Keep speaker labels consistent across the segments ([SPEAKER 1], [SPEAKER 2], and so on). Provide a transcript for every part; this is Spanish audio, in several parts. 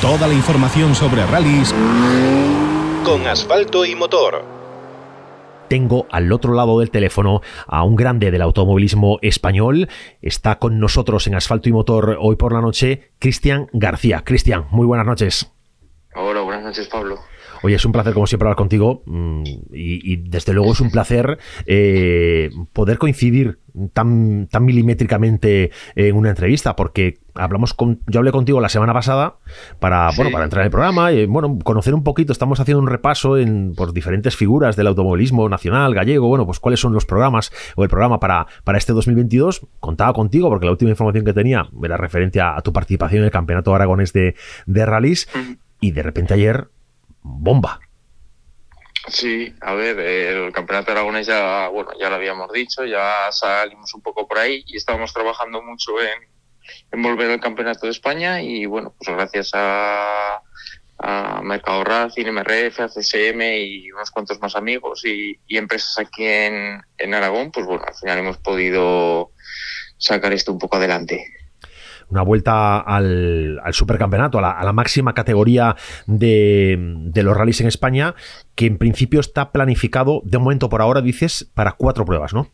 [SPEAKER 1] Toda la información sobre rallies con asfalto y motor
[SPEAKER 2] tengo al otro lado del teléfono a un grande del automovilismo español. Está con nosotros en Asfalto y Motor hoy por la noche, Cristian García. Cristian, muy buenas noches.
[SPEAKER 3] Hola, buenas noches, Pablo.
[SPEAKER 2] Oye, es un placer como siempre hablar contigo mm, y, desde luego es un placer eh, poder coincidir tan, tan milimétricamente en una entrevista porque hablamos con, yo hablé contigo la semana pasada para, bueno, para entrar en el programa y bueno, conocer un poquito, estamos haciendo un repaso en por diferentes figuras del automovilismo nacional, gallego, bueno, pues cuáles son los programas o el programa para, para este 2022. Contaba contigo porque la última información que tenía era referencia a tu participación en el Campeonato Aragonés de, de Rallys y de repente ayer bomba.
[SPEAKER 3] Sí, a ver, el campeonato aragonés ya, bueno, ya lo habíamos dicho, ya salimos un poco por ahí y estábamos trabajando mucho en, volver al campeonato de España y bueno, pues gracias a, a Mercado Racing, MRF, CSM y unos cuantos más amigos y, empresas aquí en, en Aragón, pues bueno, al final hemos podido sacar esto un poco adelante
[SPEAKER 2] una vuelta al, supercampeonato, a la, máxima categoría de, los rallies en España, que en principio está planificado, de momento por ahora, dices, para cuatro pruebas, ¿no?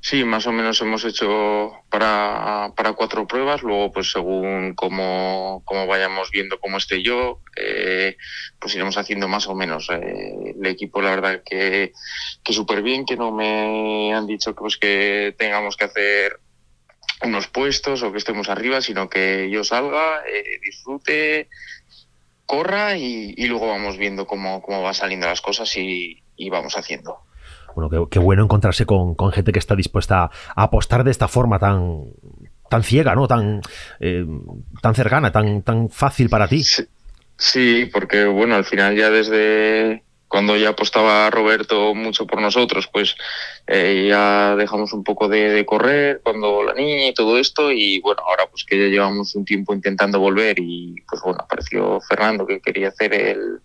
[SPEAKER 3] Sí, más o menos hemos hecho para, para cuatro pruebas, luego pues según cómo, vayamos viendo cómo esté yo, eh, pues iremos haciendo más o menos. Eh, el equipo la verdad que, que súper bien, que no me han dicho pues, que tengamos que hacer unos puestos o que estemos arriba, sino que yo salga, eh, disfrute, corra y, luego vamos viendo cómo, cómo van saliendo las cosas y, vamos haciendo.
[SPEAKER 2] Bueno, qué, bueno encontrarse con, gente que está dispuesta a apostar de esta forma tan, tan ciega, ¿no? Tan, eh, tan cercana, tan, tan fácil para ti.
[SPEAKER 3] sí, porque bueno, al final ya desde cuando ya apostaba Roberto mucho por nosotros, pues eh, ya dejamos un poco de, correr cuando la niña y todo esto y bueno, ahora pues que ya llevamos un tiempo intentando volver y pues bueno, apareció Fernando que quería hacer el,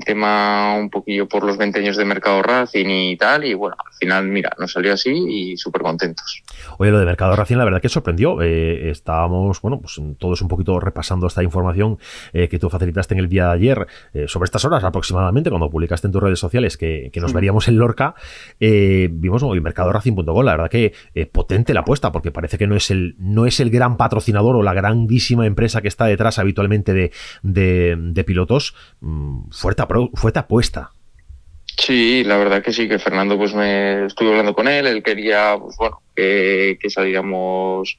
[SPEAKER 3] el tema un poquillo por los 20 años de Mercado Racing y tal, y bueno, al final, mira, nos salió así y súper contentos.
[SPEAKER 2] Oye, lo de Mercado Racing, la verdad que sorprendió. Eh, estábamos, bueno, pues todos un poquito repasando esta información eh, que tú facilitaste en el día de ayer, eh, sobre estas horas aproximadamente, cuando publicaste en tus redes sociales que, nos veríamos en Lorca, vimos el Mercado Racing.com, la verdad que potente la apuesta, porque parece que no es el, no es el gran patrocinador o la grandísima empresa que está detrás habitualmente de, de pilotos. Mm, fuerte, fuerte apuesta.
[SPEAKER 3] Sí, la verdad que sí, que Fernando, pues me estuve hablando con él, él quería, pues bueno, que, saliéramos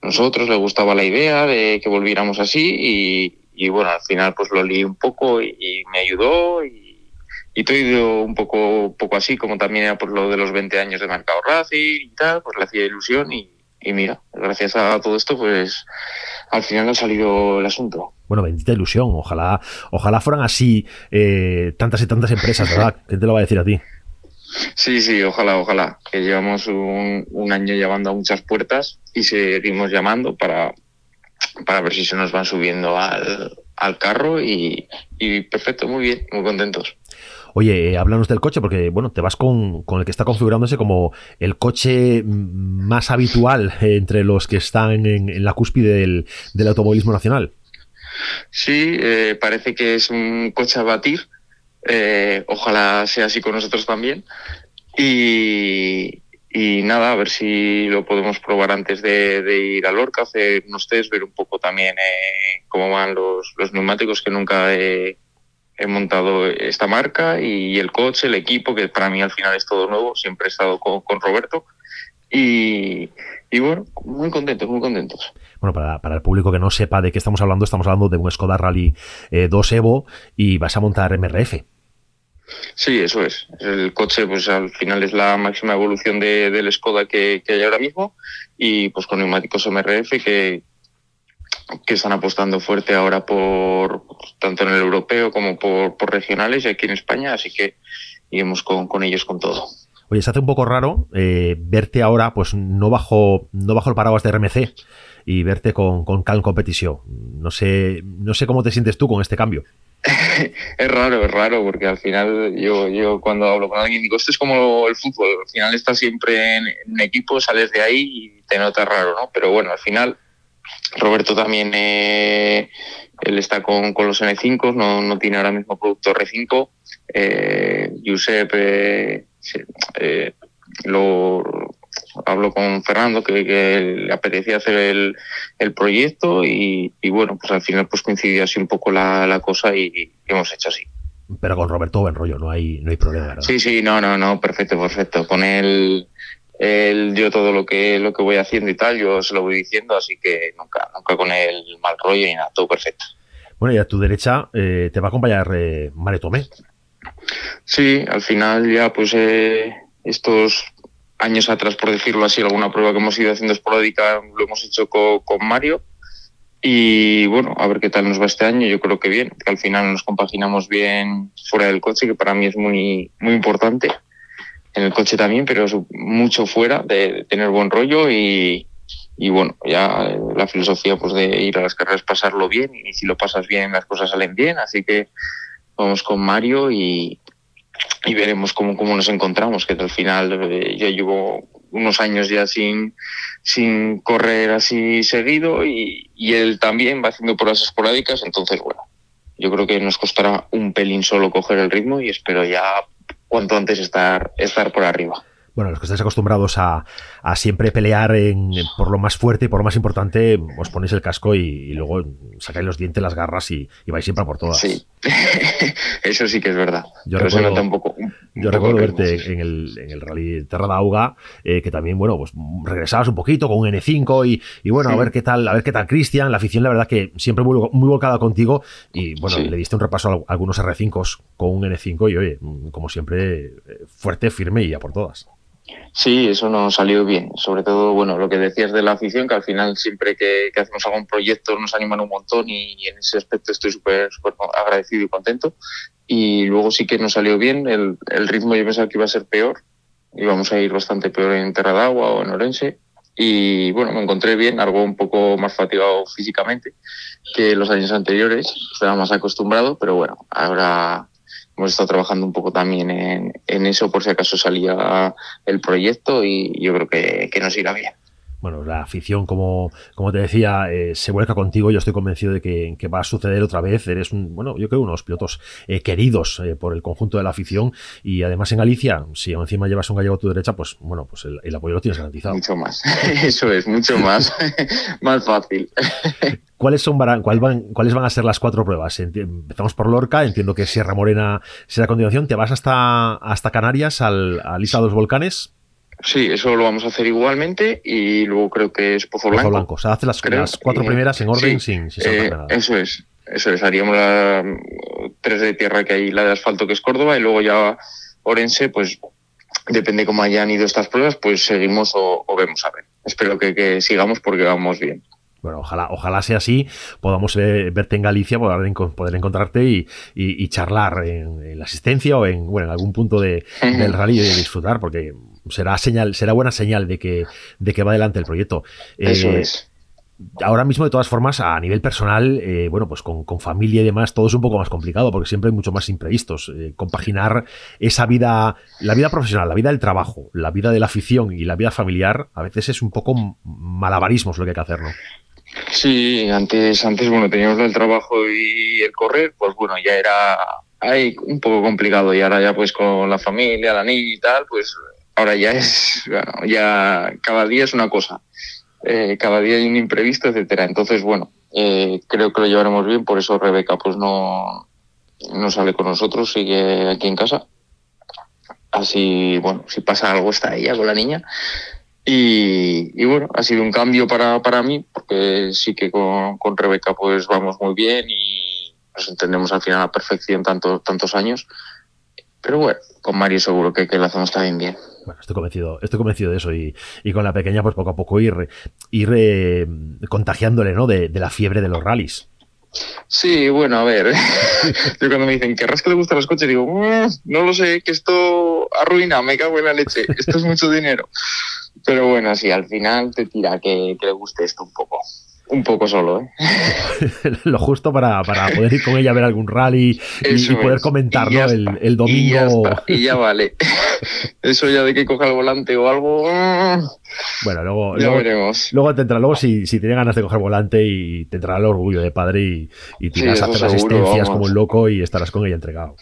[SPEAKER 3] nosotros, le gustaba la idea de que volviéramos así y, bueno, al final pues lo leí un poco y, me ayudó y, y todo un poco, poco así, como también era por lo de los 20 años de Mercado Racing y tal, pues le hacía ilusión y, y mira, gracias a todo esto, pues al final ha salido el asunto.
[SPEAKER 2] Bueno, bendita ilusión. Ojalá, ojalá fueran así eh, tantas y tantas empresas, ¿verdad? ¿Quién te lo va a decir a ti?
[SPEAKER 3] Sí, sí, ojalá, ojalá. Que llevamos un, año llamando a muchas puertas y seguimos llamando para, para ver si se nos van subiendo al, carro y, y perfecto, muy bien, muy contentos.
[SPEAKER 2] Oye, eh, háblanos del coche, porque bueno, te vas con, el que está configurándose como el coche más habitual entre los que están en, la cúspide del, automovilismo nacional.
[SPEAKER 3] Sí, eh, parece que es un coche a batir. Eh, ojalá sea así con nosotros también. Y, nada, a ver si lo podemos probar antes de, ir a Lorca, hacer unos test, ver un poco también cómo van los, los neumáticos que nunca he he montado esta marca y el coche, el equipo, que para mí al final es todo nuevo, siempre he estado con, Roberto. Y, bueno, muy contentos, muy contentos.
[SPEAKER 2] Bueno, para, el público que no sepa de qué estamos hablando, estamos hablando de un Skoda Rally 2 eh, Evo y vas a montar MRF.
[SPEAKER 3] Sí, eso es. El coche, pues al final es la máxima evolución de, del Skoda que, que hay ahora mismo y pues con neumáticos MRF que, que están apostando fuerte ahora por tanto en el europeo como por, regionales y aquí en España, así que iremos con, con ellos con todo.
[SPEAKER 2] Oye, se hace un poco raro eh, verte ahora, pues no bajo, no bajo el paraguas de RMC y verte con, con Calm Competition. No sé, no sé cómo te sientes tú con este cambio.
[SPEAKER 3] es raro, es raro, porque al final yo, yo cuando hablo con alguien digo, esto es como el fútbol, al final estás siempre en, en equipo, sales de ahí y te notas raro, ¿no? Pero bueno, al final Roberto también eh, él está con, con los N5, no, no, tiene ahora mismo producto R5. Eh, Giuseppe eh, lo hablo con Fernando que, le apetecía hacer el, el proyecto y, y, bueno, pues al final pues coincidió así un poco la, la cosa y, y hemos hecho así.
[SPEAKER 2] Pero con Roberto buen rollo, no hay, no hay problema, ¿verdad?
[SPEAKER 3] Sí, sí, no, no, no, perfecto, perfecto. Con él, él, yo todo lo que, lo que voy haciendo y tal, yo se lo voy diciendo, así que nunca, nunca con él mal rollo y nada, todo perfecto.
[SPEAKER 2] Bueno, y a tu derecha eh, te va a acompañar eh, Mare Tomé.
[SPEAKER 3] Sí, al final ya pues eh, estos años atrás, por decirlo así, alguna prueba que hemos ido haciendo esporádica lo hemos hecho con, con Mario. Y bueno, a ver qué tal nos va este año. Yo creo que bien, que al final nos compaginamos bien fuera del coche, que para mí es muy, muy importante. En el coche también, pero mucho fuera, de, tener buen rollo y, y, bueno, ya la filosofía pues de ir a las carreras, pasarlo bien y si lo pasas bien, las cosas salen bien. Así que vamos con Mario y, y veremos cómo, cómo nos encontramos, que al final eh, yo llevo unos años ya sin, sin correr así seguido y, y, él también va haciendo pruebas esporádicas, entonces bueno, yo creo que nos costará un pelín solo coger el ritmo y espero ya cuanto antes estar, estar por arriba
[SPEAKER 2] bueno, los que estáis acostumbrados a, a siempre pelear en, por lo más fuerte y por lo más importante, os ponéis el casco y, y luego sacáis los dientes, las garras y, y, vais siempre a por todas.
[SPEAKER 3] Sí, eso sí que es verdad.
[SPEAKER 2] Yo Pero recuerdo, un poco, un yo recuerdo verte sí. en, el, en el Rally Terra d'Auga, eh, que también, bueno, pues regresabas un poquito con un N5 y, y bueno, sí. a ver qué tal, a ver qué tal Cristian, la afición, la verdad que siempre muy, muy volcada contigo y bueno, sí. le diste un repaso a algunos R5s con un N5 y oye, como siempre, fuerte, firme y a por todas.
[SPEAKER 3] Sí, eso nos salió bien. Sobre todo, bueno, lo que decías de la afición, que al final siempre que, que hacemos algún proyecto nos animan un montón y, en ese aspecto estoy súper agradecido y contento. Y luego sí que nos salió bien. El, ritmo yo pensaba que iba a ser peor. Íbamos a ir bastante peor en Terra d'Agua o en Orense. Y bueno, me encontré bien, algo un poco más fatigado físicamente que los años anteriores. Estaba más acostumbrado, pero bueno, ahora hemos estado trabajando un poco también en, en, eso por si acaso salía el proyecto y yo creo que, que nos irá bien.
[SPEAKER 2] Bueno, la afición, como, como te decía, eh, se vuelca contigo. Yo estoy convencido de que, que, va a suceder otra vez. Eres, un, bueno, yo creo unos pilotos eh, queridos eh, por el conjunto de la afición. Y además en Galicia, si encima llevas un gallego a tu derecha, pues bueno, pues el, el apoyo lo tienes garantizado.
[SPEAKER 3] Mucho más. Eso es, mucho más. más fácil.
[SPEAKER 2] ¿Cuáles, son, cuál van, ¿Cuáles van a ser las cuatro pruebas? Empezamos por Lorca, entiendo que Sierra Morena será a continuación. ¿Te vas hasta, hasta Canarias, al, al Isla de los Volcanes?
[SPEAKER 3] Sí, eso lo vamos a hacer igualmente y luego creo que es Pozo Blanco.
[SPEAKER 2] Pozo Blanco, o sea, hace las, las cuatro primeras en orden sí, sin, sin
[SPEAKER 3] eh, nada. Eso es, eso es. Haríamos la tres de tierra que hay, la de asfalto que es Córdoba y luego ya Orense, pues depende cómo hayan ido estas pruebas, pues seguimos o, o vemos a ver. Espero que, que sigamos porque vamos bien
[SPEAKER 2] bueno, ojalá, ojalá sea así, podamos ver, verte en Galicia, poder, poder encontrarte y, y, y charlar en, en, la asistencia o en, bueno, en algún punto de, del rally y disfrutar, porque será señal, será buena señal de que, de que va adelante el proyecto.
[SPEAKER 3] Eso eh, es.
[SPEAKER 2] Ahora mismo, de todas formas, a nivel personal, eh, bueno, pues con, con, familia y demás, todo es un poco más complicado porque siempre hay mucho más imprevistos. Eh, compaginar esa vida, la vida profesional, la vida del trabajo, la vida de la afición y la vida familiar, a veces es un poco malabarismos lo que hay que hacer, ¿no?
[SPEAKER 3] Sí, antes, antes bueno, teníamos el trabajo y el correr, pues bueno, ya era ahí un poco complicado y ahora ya pues con la familia, la niña y tal, pues ahora ya es, bueno, ya cada día es una cosa, eh, cada día hay un imprevisto, etcétera. Entonces, bueno, eh, creo que lo llevaremos bien, por eso Rebeca pues no, no sale con nosotros, sigue aquí en casa. Así, bueno, si pasa algo está ella con la niña. Y, y, bueno, ha sido un cambio para, para mí, porque sí que con, con, Rebeca pues vamos muy bien y nos entendemos al final a la perfección tanto, tantos años. Pero bueno, con Mario seguro que, que lo hacemos también bien.
[SPEAKER 2] Bueno, estoy convencido, estoy convencido de eso y, y con la pequeña pues poco a poco ir, ir eh, contagiándole ¿no? de, de la fiebre de los rallies.
[SPEAKER 3] Sí, bueno, a ver. Yo cuando me dicen, ¿querrás que le gustan los coches? Digo, mmm, no lo sé, que esto arruina, me cago en la leche, esto es mucho dinero. Pero bueno, sí, al final te tira que, que le guste esto un poco. Un poco solo, ¿eh?
[SPEAKER 2] Lo justo para, para, poder ir con ella a ver algún rally y, y poder comentarlo ¿no? el, el, domingo.
[SPEAKER 3] Y ya, está, y ya vale. eso ya de que coja el volante o algo. Mm,
[SPEAKER 2] bueno, luego,
[SPEAKER 3] ya
[SPEAKER 2] luego,
[SPEAKER 3] veremos.
[SPEAKER 2] luego tendrá, luego si, si tiene ganas de coger volante y tendrá el orgullo de padre y, y te irás
[SPEAKER 3] Sí,
[SPEAKER 2] a hacer
[SPEAKER 3] seguro,
[SPEAKER 2] asistencias
[SPEAKER 3] vamos.
[SPEAKER 2] como un loco y estarás con ella entregado.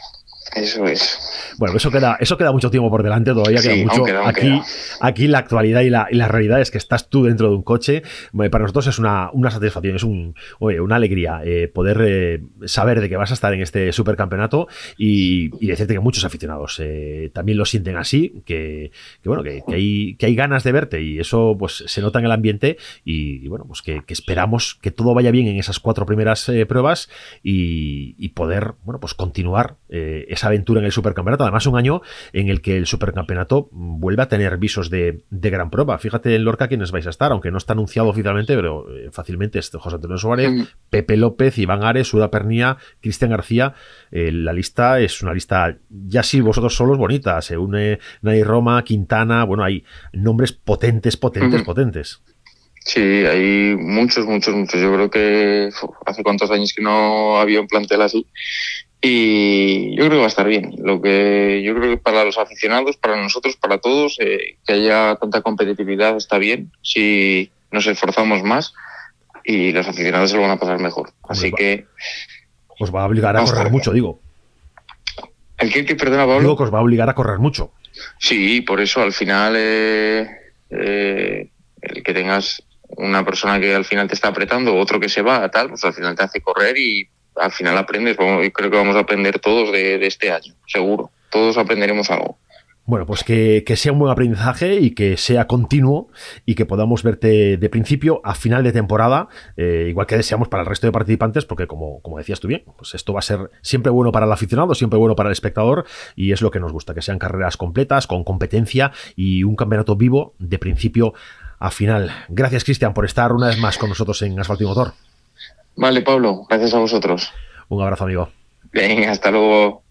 [SPEAKER 3] Eso es.
[SPEAKER 2] Bueno, eso queda, eso queda mucho tiempo por delante, todavía queda
[SPEAKER 3] Sí,
[SPEAKER 2] mucho. aquí,
[SPEAKER 3] queda.
[SPEAKER 2] aquí la actualidad y la, y la realidad es que estás tú dentro de un coche. Para nosotros es una, una satisfacción, es un, oye, una alegría eh, poder eh, saber de que vas a estar en este supercampeonato y, y decirte que muchos aficionados eh, también lo sienten así, que, que bueno, que, que hay, que hay ganas de verte y eso pues se nota en el ambiente y, y, bueno, pues que, que esperamos que todo vaya bien en esas cuatro primeras eh, pruebas y, y poder, bueno, pues continuar eh, esa aventura en el supercampeonato. Además, un año en el que el supercampeonato vuelve a tener visos de, de gran prueba. Fíjate en Lorca quiénes vais a estar, aunque no está anunciado oficialmente, pero eh, fácilmente es José Antonio Suárez,
[SPEAKER 3] Mm.
[SPEAKER 2] Pepe López, Iván Ares, Ura Pernía, Cristian García. Eh, la lista es una lista, ya sí, vosotros solos bonita. Se une Nay Roma, Quintana, bueno, hay nombres potentes, potentes,
[SPEAKER 3] Ujú.
[SPEAKER 2] potentes.
[SPEAKER 3] Sí, hay muchos, muchos, muchos. Yo creo que uf, hace cuántos años que no había un plantel así. Y yo creo que va a estar bien. Lo que yo creo que para los aficionados, para nosotros, para todos, eh, que haya tanta competitividad está bien. Si nos esforzamos más y los aficionados se lo van a pasar mejor. Así
[SPEAKER 2] va.
[SPEAKER 3] que
[SPEAKER 2] Os va a obligar a correr mucho, digo.
[SPEAKER 3] el que, que perdona Pablo.
[SPEAKER 2] Digo que os va a obligar a correr mucho.
[SPEAKER 3] Sí, por eso al final eh, eh, el que tengas una persona que al final te está apretando, otro que se va, tal, pues al final te hace correr y al final aprendes. Creo que vamos a aprender todos de, este año, seguro. Todos aprenderemos algo.
[SPEAKER 2] Bueno, pues que, que sea un buen aprendizaje y que sea continuo y que podamos verte de principio a final de temporada, eh, igual que deseamos para el resto de participantes, porque como, como decías tú bien, pues esto va a ser siempre bueno para el aficionado, siempre bueno para el espectador y es lo que nos gusta, que sean carreras completas, con competencia y un campeonato vivo de principio a final. Gracias, Cristian, por estar una vez más con nosotros en Asfalto y Motor.
[SPEAKER 3] Vale, Pablo, gracias a vosotros.
[SPEAKER 2] Un abrazo, amigo.
[SPEAKER 3] Venga, hasta luego.